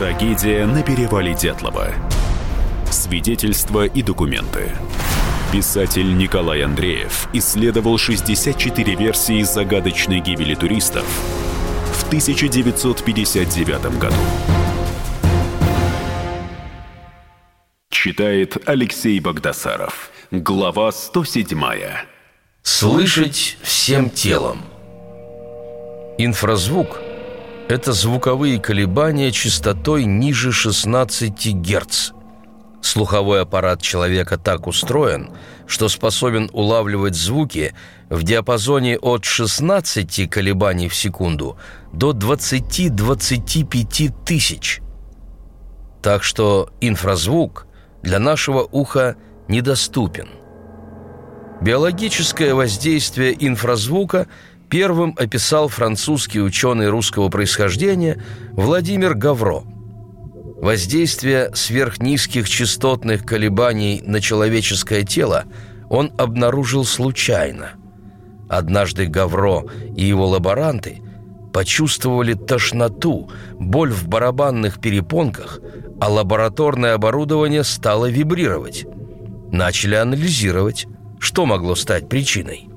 Трагедия на перевале Дятлова. Свидетельства и документы. Писатель Николай Андреев исследовал 64 версии загадочной гибели туристов в 1959 году. Читает Алексей Богдасаров. Глава 107. Слышать всем телом. Инфразвук – это звуковые колебания частотой ниже 16 Гц – Слуховой аппарат человека так устроен, что способен улавливать звуки в диапазоне от 16 колебаний в секунду до 20-25 тысяч. Так что инфразвук для нашего уха недоступен. Биологическое воздействие инфразвука первым описал французский ученый русского происхождения Владимир Гавро – Воздействие сверхнизких частотных колебаний на человеческое тело он обнаружил случайно. Однажды Гавро и его лаборанты почувствовали тошноту, боль в барабанных перепонках, а лабораторное оборудование стало вибрировать. Начали анализировать, что могло стать причиной.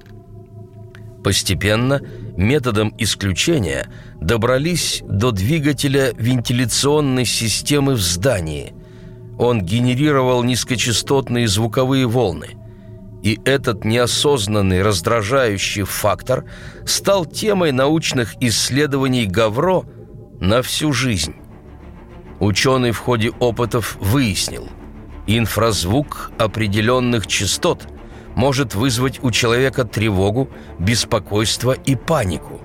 Постепенно, методом исключения, добрались до двигателя вентиляционной системы в здании. Он генерировал низкочастотные звуковые волны. И этот неосознанный раздражающий фактор стал темой научных исследований Гавро на всю жизнь. Ученый в ходе опытов выяснил, инфразвук определенных частот – может вызвать у человека тревогу, беспокойство и панику.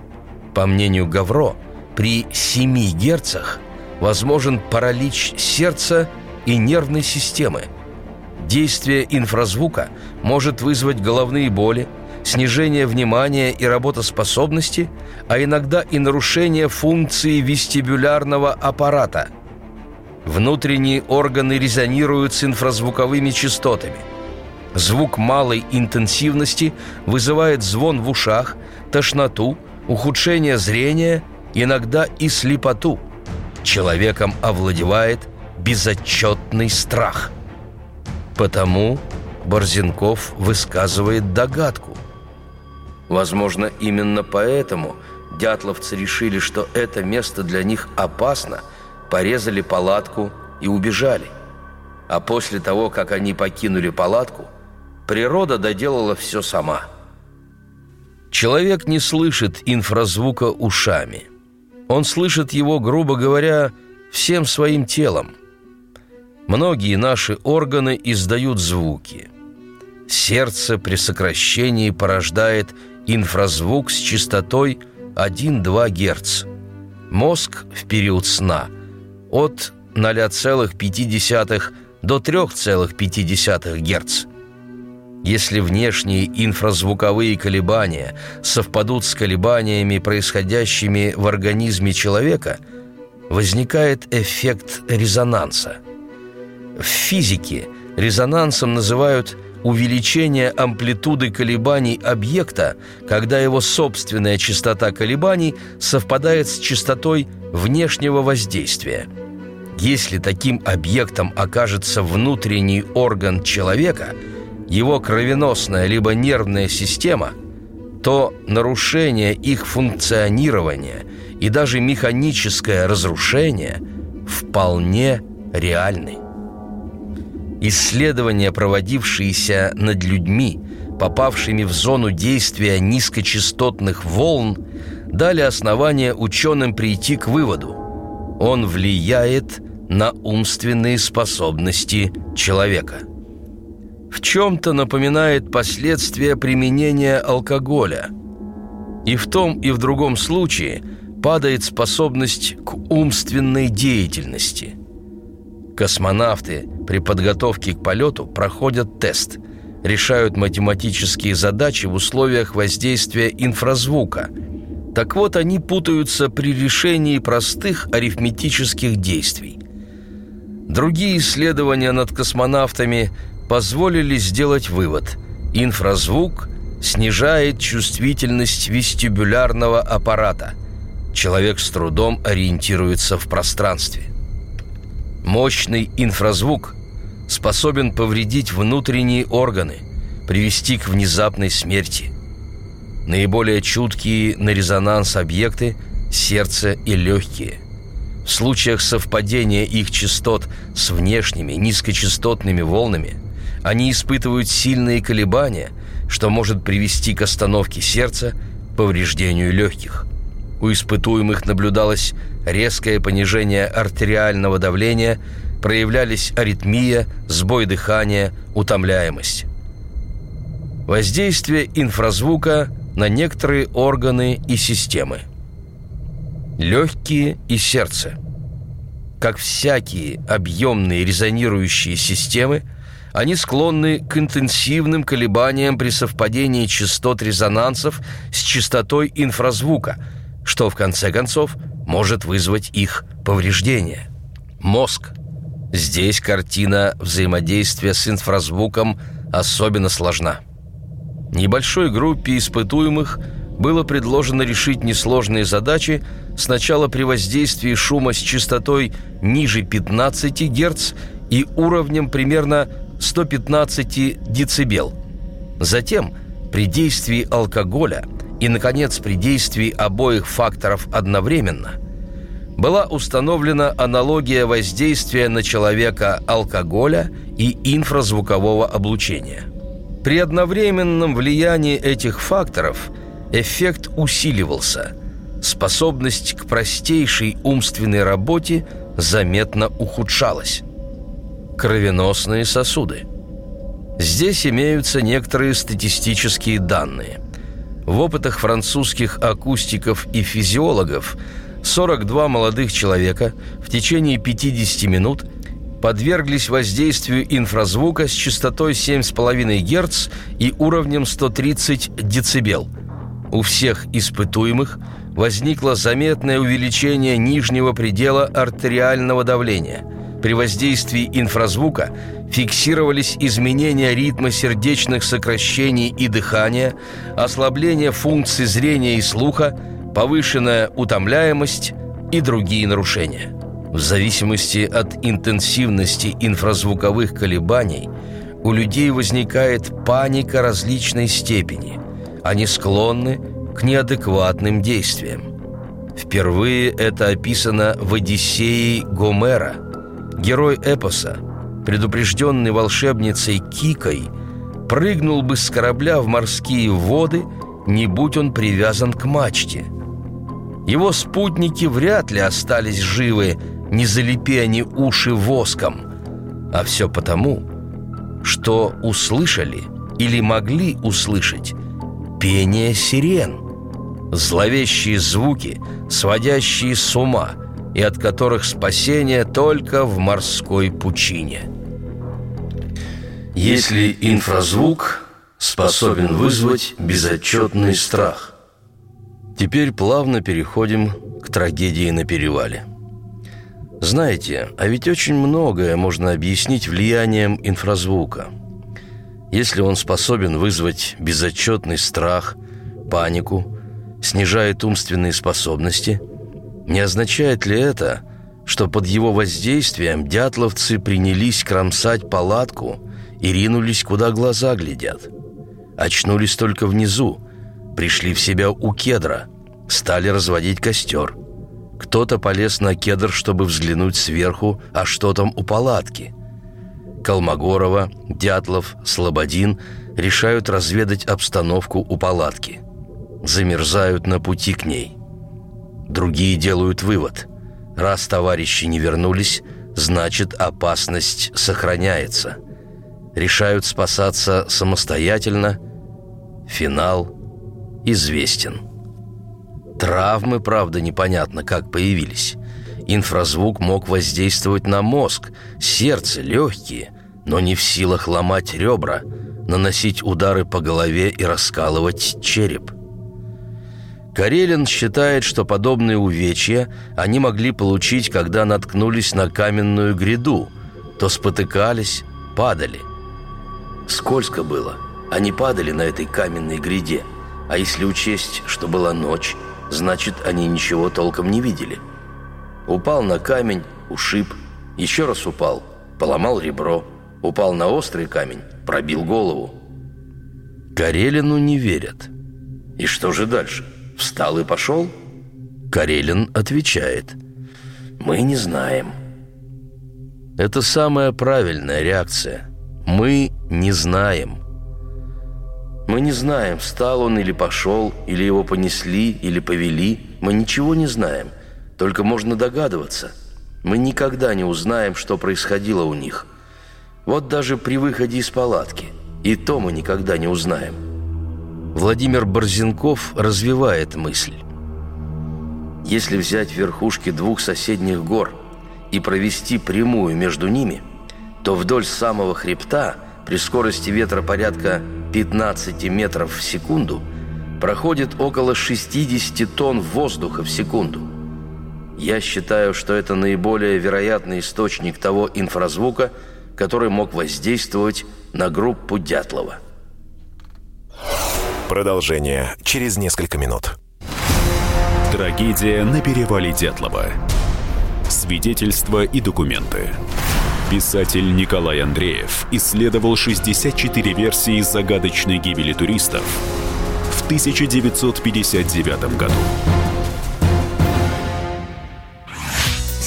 По мнению Гавро, при 7 герцах возможен паралич сердца и нервной системы. Действие инфразвука может вызвать головные боли, снижение внимания и работоспособности, а иногда и нарушение функции вестибулярного аппарата. Внутренние органы резонируют с инфразвуковыми частотами – Звук малой интенсивности вызывает звон в ушах, тошноту, ухудшение зрения, иногда и слепоту. Человеком овладевает безотчетный страх. Потому Борзенков высказывает догадку. Возможно, именно поэтому дятловцы решили, что это место для них опасно, порезали палатку и убежали. А после того, как они покинули палатку – Природа доделала все сама. Человек не слышит инфразвука ушами. Он слышит его, грубо говоря, всем своим телом. Многие наши органы издают звуки. Сердце при сокращении порождает инфразвук с частотой 1-2 Гц. Мозг в период сна от 0,5 до 3,5 Гц. Если внешние инфразвуковые колебания совпадут с колебаниями, происходящими в организме человека, возникает эффект резонанса. В физике резонансом называют увеличение амплитуды колебаний объекта, когда его собственная частота колебаний совпадает с частотой внешнего воздействия. Если таким объектом окажется внутренний орган человека – его кровеносная либо нервная система, то нарушение их функционирования и даже механическое разрушение вполне реальны. Исследования, проводившиеся над людьми, попавшими в зону действия низкочастотных волн, дали основание ученым прийти к выводу. Он влияет на умственные способности человека – в чем-то напоминает последствия применения алкоголя. И в том, и в другом случае падает способность к умственной деятельности. Космонавты при подготовке к полету проходят тест, решают математические задачи в условиях воздействия инфразвука. Так вот, они путаются при решении простых арифметических действий. Другие исследования над космонавтами позволили сделать вывод – инфразвук снижает чувствительность вестибулярного аппарата. Человек с трудом ориентируется в пространстве. Мощный инфразвук способен повредить внутренние органы, привести к внезапной смерти. Наиболее чуткие на резонанс объекты – сердце и легкие. В случаях совпадения их частот с внешними низкочастотными волнами они испытывают сильные колебания, что может привести к остановке сердца, повреждению легких. У испытуемых наблюдалось резкое понижение артериального давления, проявлялись аритмия, сбой дыхания, утомляемость. Воздействие инфразвука на некоторые органы и системы. Легкие и сердце. Как всякие объемные резонирующие системы, они склонны к интенсивным колебаниям при совпадении частот резонансов с частотой инфразвука, что в конце концов может вызвать их повреждение. Мозг. Здесь картина взаимодействия с инфразвуком особенно сложна. Небольшой группе испытуемых было предложено решить несложные задачи сначала при воздействии шума с частотой ниже 15 Гц и уровнем примерно 115 дБ. Затем при действии алкоголя и, наконец, при действии обоих факторов одновременно была установлена аналогия воздействия на человека алкоголя и инфразвукового облучения. При одновременном влиянии этих факторов эффект усиливался, способность к простейшей умственной работе заметно ухудшалась кровеносные сосуды. Здесь имеются некоторые статистические данные. В опытах французских акустиков и физиологов 42 молодых человека в течение 50 минут подверглись воздействию инфразвука с частотой 7,5 Гц и уровнем 130 дБ. У всех испытуемых возникло заметное увеличение нижнего предела артериального давления – при воздействии инфразвука фиксировались изменения ритма сердечных сокращений и дыхания, ослабление функций зрения и слуха, повышенная утомляемость и другие нарушения. В зависимости от интенсивности инфразвуковых колебаний у людей возникает паника различной степени. Они склонны к неадекватным действиям. Впервые это описано в «Одиссее Гомера», Герой эпоса, предупрежденный волшебницей Кикой, прыгнул бы с корабля в морские воды, не будь он привязан к мачте. Его спутники вряд ли остались живы, не залепи они уши воском. А все потому, что услышали или могли услышать пение сирен. Зловещие звуки, сводящие с ума – и от которых спасение только в морской пучине. Если инфразвук способен вызвать безотчетный страх. Теперь плавно переходим к трагедии на перевале. Знаете, а ведь очень многое можно объяснить влиянием инфразвука. Если он способен вызвать безотчетный страх, панику, снижает умственные способности – не означает ли это, что под его воздействием дятловцы принялись кромсать палатку и ринулись, куда глаза глядят? Очнулись только внизу, пришли в себя у кедра, стали разводить костер. Кто-то полез на кедр, чтобы взглянуть сверху, а что там у палатки. Колмогорова, Дятлов, Слободин решают разведать обстановку у палатки. Замерзают на пути к ней. Другие делают вывод. Раз товарищи не вернулись, значит опасность сохраняется. Решают спасаться самостоятельно. Финал известен. Травмы, правда, непонятно, как появились. Инфразвук мог воздействовать на мозг, сердце, легкие, но не в силах ломать ребра, наносить удары по голове и раскалывать череп. Карелин считает, что подобные увечья они могли получить, когда наткнулись на каменную гряду, то спотыкались, падали. Скользко было, они падали на этой каменной гряде, а если учесть, что была ночь, значит, они ничего толком не видели. Упал на камень, ушиб Еще раз упал, поломал ребро, упал на острый камень, пробил голову. Карелину не верят. И что же дальше? Встал и пошел? Карелин отвечает. Мы не знаем. Это самая правильная реакция. Мы не знаем. Мы не знаем, встал он или пошел, или его понесли, или повели. Мы ничего не знаем. Только можно догадываться. Мы никогда не узнаем, что происходило у них. Вот даже при выходе из палатки. И то мы никогда не узнаем. Владимир Борзенков развивает мысль. Если взять верхушки двух соседних гор и провести прямую между ними, то вдоль самого хребта при скорости ветра порядка 15 метров в секунду проходит около 60 тонн воздуха в секунду. Я считаю, что это наиболее вероятный источник того инфразвука, который мог воздействовать на группу Дятлова. Продолжение через несколько минут. Трагедия на перевале Дятлова. Свидетельства и документы. Писатель Николай Андреев исследовал 64 версии загадочной гибели туристов в 1959 году.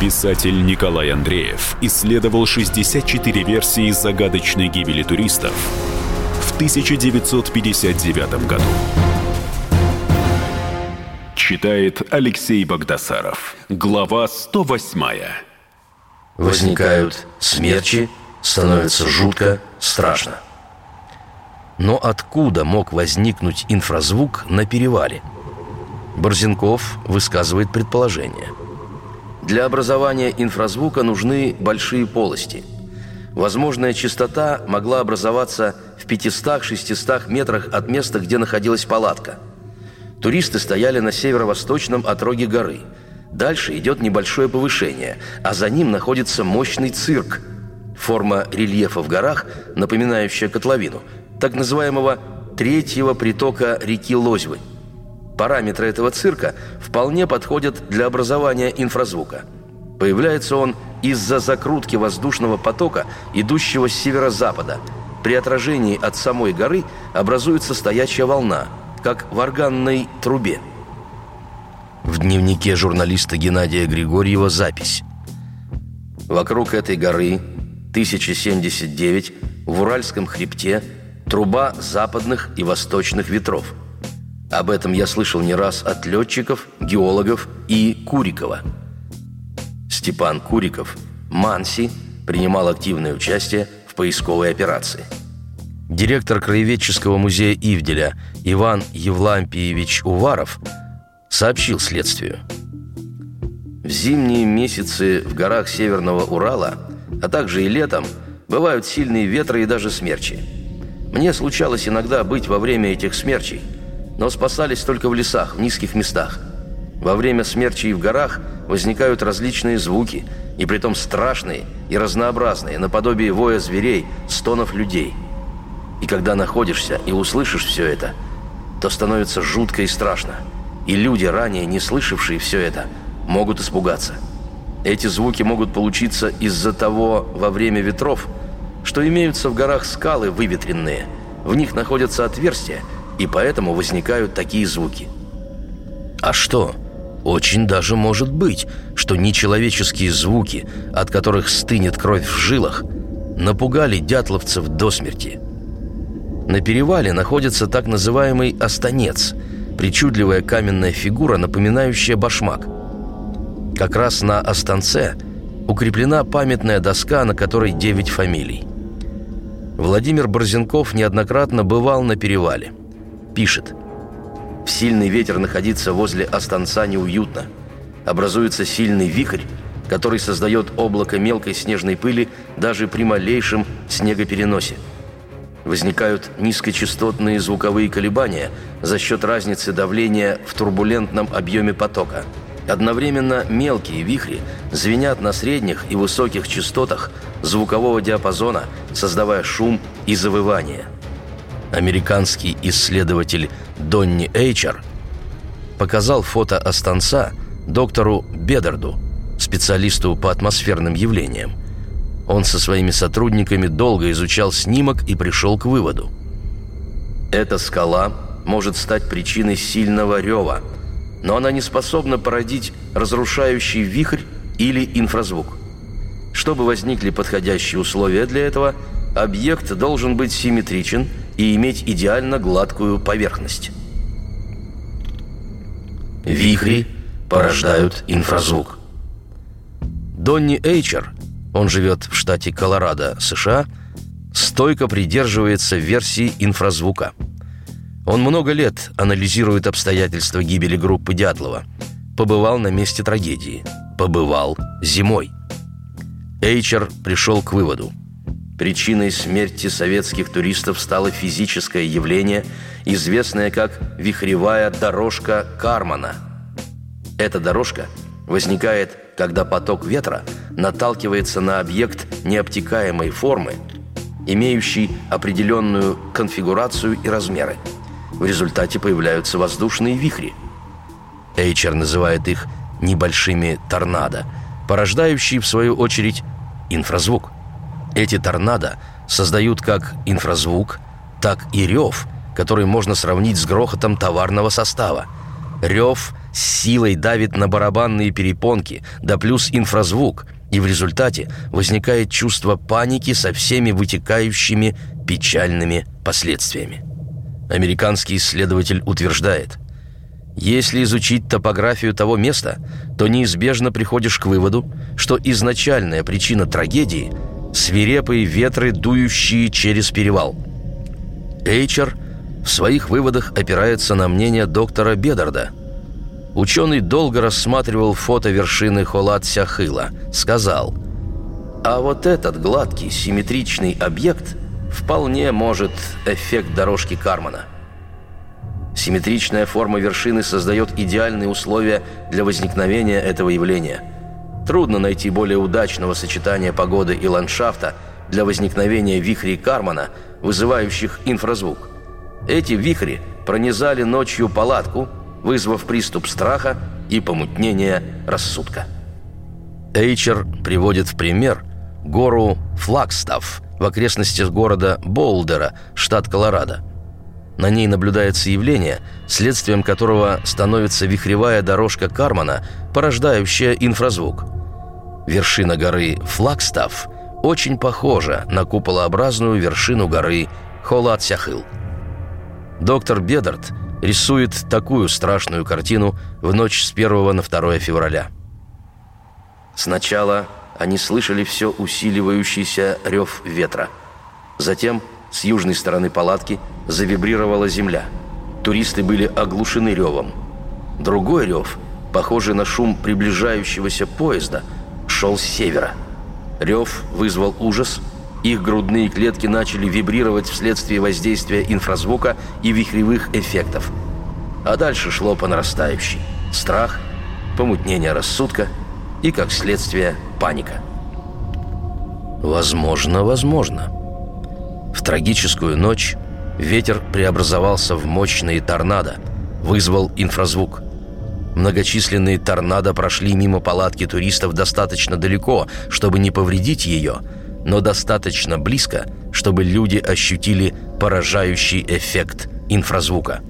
Писатель Николай Андреев исследовал 64 версии загадочной гибели туристов в 1959 году. Читает Алексей Богдасаров. Глава 108. Возникают смерчи, становится жутко, страшно. Но откуда мог возникнуть инфразвук на перевале? Борзенков высказывает предположение – для образования инфразвука нужны большие полости. Возможная частота могла образоваться в 500-600 метрах от места, где находилась палатка. Туристы стояли на северо-восточном отроге горы. Дальше идет небольшое повышение, а за ним находится мощный цирк. Форма рельефа в горах, напоминающая котловину, так называемого третьего притока реки Лозьвы – Параметры этого цирка вполне подходят для образования инфразвука. Появляется он из-за закрутки воздушного потока, идущего с северо-запада. При отражении от самой горы образуется стоячая волна, как в органной трубе. В дневнике журналиста Геннадия Григорьева запись. Вокруг этой горы 1079 в Уральском хребте труба западных и восточных ветров – об этом я слышал не раз от летчиков, геологов и Курикова. Степан Куриков, Манси, принимал активное участие в поисковой операции. Директор Краеведческого музея Ивделя Иван Евлампиевич Уваров сообщил следствию. В зимние месяцы в горах Северного Урала, а также и летом, бывают сильные ветры и даже смерчи. Мне случалось иногда быть во время этих смерчей – но спасались только в лесах, в низких местах. Во время смерчей в горах возникают различные звуки, и притом страшные и разнообразные, наподобие воя зверей, стонов людей. И когда находишься и услышишь все это, то становится жутко и страшно. И люди, ранее не слышавшие все это, могут испугаться. Эти звуки могут получиться из-за того во время ветров, что имеются в горах скалы выветренные. В них находятся отверстия – и поэтому возникают такие звуки. А что? Очень даже может быть, что нечеловеческие звуки, от которых стынет кровь в жилах, напугали дятловцев до смерти. На перевале находится так называемый останец, причудливая каменная фигура, напоминающая башмак. Как раз на останце укреплена памятная доска, на которой девять фамилий. Владимир Борзенков неоднократно бывал на перевале – Пишет. В сильный ветер находиться возле останца неуютно. Образуется сильный вихрь, который создает облако мелкой снежной пыли даже при малейшем снегопереносе. возникают низкочастотные звуковые колебания за счет разницы давления в турбулентном объеме потока. Одновременно мелкие вихри звенят на средних и высоких частотах звукового диапазона, создавая шум и завывание. Американский исследователь Донни Эйчер показал фото Останца доктору Бедерду, специалисту по атмосферным явлениям. Он со своими сотрудниками долго изучал снимок и пришел к выводу. Эта скала может стать причиной сильного рева, но она не способна породить разрушающий вихрь или инфразвук. Чтобы возникли подходящие условия для этого, объект должен быть симметричен и иметь идеально гладкую поверхность. Вихри порождают инфразвук. Донни Эйчер он живет в штате Колорадо, США, стойко придерживается версии инфразвука. Он много лет анализирует обстоятельства гибели группы Дятлова. Побывал на месте трагедии. Побывал зимой. Эйчер пришел к выводу. Причиной смерти советских туристов стало физическое явление, известное как «вихревая дорожка Кармана». Эта дорожка возникает когда поток ветра наталкивается на объект необтекаемой формы, имеющий определенную конфигурацию и размеры. В результате появляются воздушные вихри. Эйчер называет их небольшими торнадо, порождающие, в свою очередь, инфразвук. Эти торнадо создают как инфразвук, так и рев, который можно сравнить с грохотом товарного состава. Рев с силой давит на барабанные перепонки, да плюс инфразвук, и в результате возникает чувство паники со всеми вытекающими печальными последствиями. Американский исследователь утверждает, если изучить топографию того места, то неизбежно приходишь к выводу, что изначальная причина трагедии – свирепые ветры, дующие через перевал. Эйчер в своих выводах опирается на мнение доктора Бедарда – Ученый долго рассматривал фото вершины Холат-Сяхыла. Сказал, «А вот этот гладкий, симметричный объект вполне может эффект дорожки Кармана». Симметричная форма вершины создает идеальные условия для возникновения этого явления. Трудно найти более удачного сочетания погоды и ландшафта для возникновения вихрей Кармана, вызывающих инфразвук. Эти вихри пронизали ночью палатку – вызвав приступ страха и помутнение рассудка. Эйчер приводит в пример гору Флагстав в окрестностях города Болдера, штат Колорадо. На ней наблюдается явление, следствием которого становится вихревая дорожка Кармана, порождающая инфразвук. Вершина горы Флагстав очень похожа на куполообразную вершину горы Холат-Сяхыл. Доктор Бедарт рисует такую страшную картину в ночь с 1 на 2 февраля. Сначала они слышали все усиливающийся рев ветра. Затем с южной стороны палатки завибрировала земля. Туристы были оглушены ревом. Другой рев, похожий на шум приближающегося поезда, шел с севера. Рев вызвал ужас – их грудные клетки начали вибрировать вследствие воздействия инфразвука и вихревых эффектов. А дальше шло по нарастающей. Страх, помутнение рассудка и, как следствие, паника. Возможно, возможно. В трагическую ночь ветер преобразовался в мощные торнадо, вызвал инфразвук. Многочисленные торнадо прошли мимо палатки туристов достаточно далеко, чтобы не повредить ее – но достаточно близко, чтобы люди ощутили поражающий эффект инфразвука.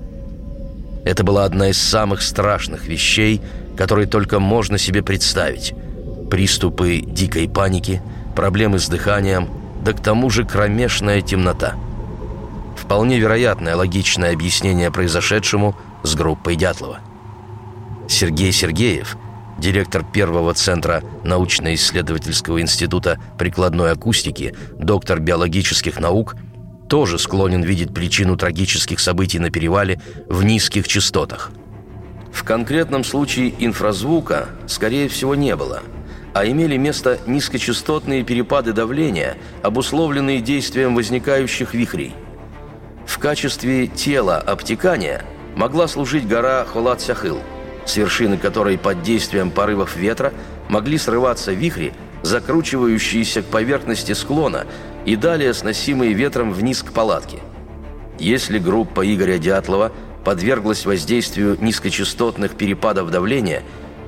Это была одна из самых страшных вещей, которые только можно себе представить. Приступы дикой паники, проблемы с дыханием, да к тому же кромешная темнота. Вполне вероятное логичное объяснение произошедшему с группой Дятлова. Сергей Сергеев – директор первого центра научно-исследовательского института прикладной акустики, доктор биологических наук, тоже склонен видеть причину трагических событий на перевале в низких частотах. В конкретном случае инфразвука, скорее всего, не было, а имели место низкочастотные перепады давления, обусловленные действием возникающих вихрей – качестве тела обтекания могла служить гора Холат-Сяхыл, с вершины которой под действием порывов ветра могли срываться вихри, закручивающиеся к поверхности склона и далее сносимые ветром вниз к палатке. Если группа Игоря Дятлова подверглась воздействию низкочастотных перепадов давления,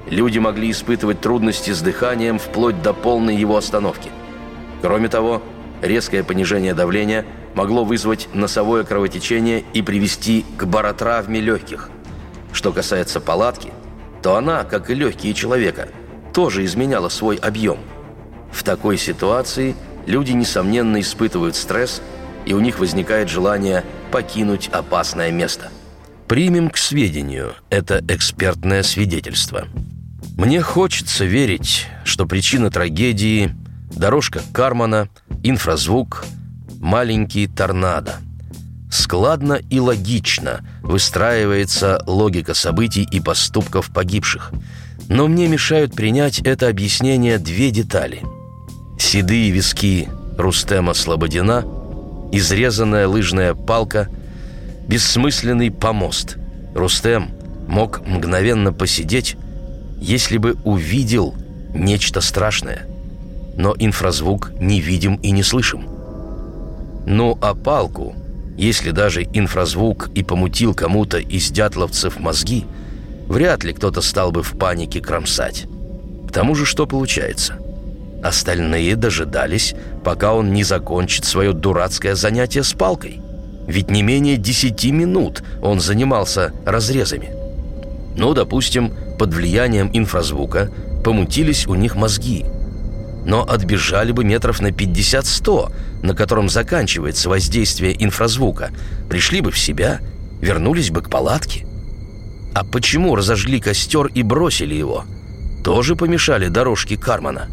люди могли испытывать трудности с дыханием вплоть до полной его остановки. Кроме того, резкое понижение давления могло вызвать носовое кровотечение и привести к баротравме легких. Что касается палатки, то она, как и легкие человека, тоже изменяла свой объем. В такой ситуации люди, несомненно, испытывают стресс, и у них возникает желание покинуть опасное место. Примем к сведению это экспертное свидетельство. Мне хочется верить, что причина трагедии – дорожка Кармана, инфразвук, маленький торнадо. Складно и логично выстраивается логика событий и поступков погибших. Но мне мешают принять это объяснение две детали. Седые виски Рустема Слободина, изрезанная лыжная палка, бессмысленный помост. Рустем мог мгновенно посидеть, если бы увидел нечто страшное. Но инфразвук не видим и не слышим. Ну а палку, если даже инфразвук и помутил кому-то из дятловцев мозги, вряд ли кто-то стал бы в панике кромсать. К тому же что получается? Остальные дожидались, пока он не закончит свое дурацкое занятие с палкой. Ведь не менее десяти минут он занимался разрезами. Ну, допустим, под влиянием инфразвука помутились у них мозги – но отбежали бы метров на 50-100, на котором заканчивается воздействие инфразвука, пришли бы в себя, вернулись бы к палатке. А почему разожгли костер и бросили его? Тоже помешали дорожке Кармана.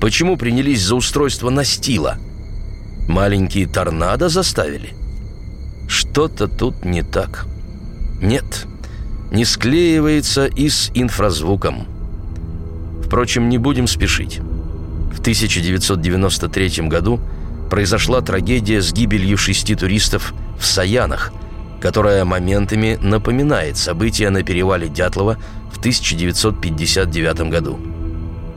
Почему принялись за устройство настила? Маленькие торнадо заставили? Что-то тут не так. Нет, не склеивается и с инфразвуком. Впрочем, не будем спешить. В 1993 году произошла трагедия с гибелью шести туристов в Саянах, которая моментами напоминает события на перевале Дятлова в 1959 году.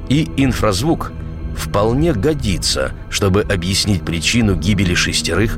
И инфразвук вполне годится, чтобы объяснить причину гибели шестерых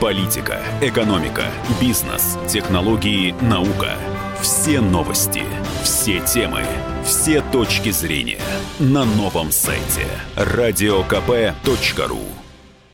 Политика, экономика, бизнес, технологии, наука – все новости, все темы, все точки зрения на новом сайте радиокп.ру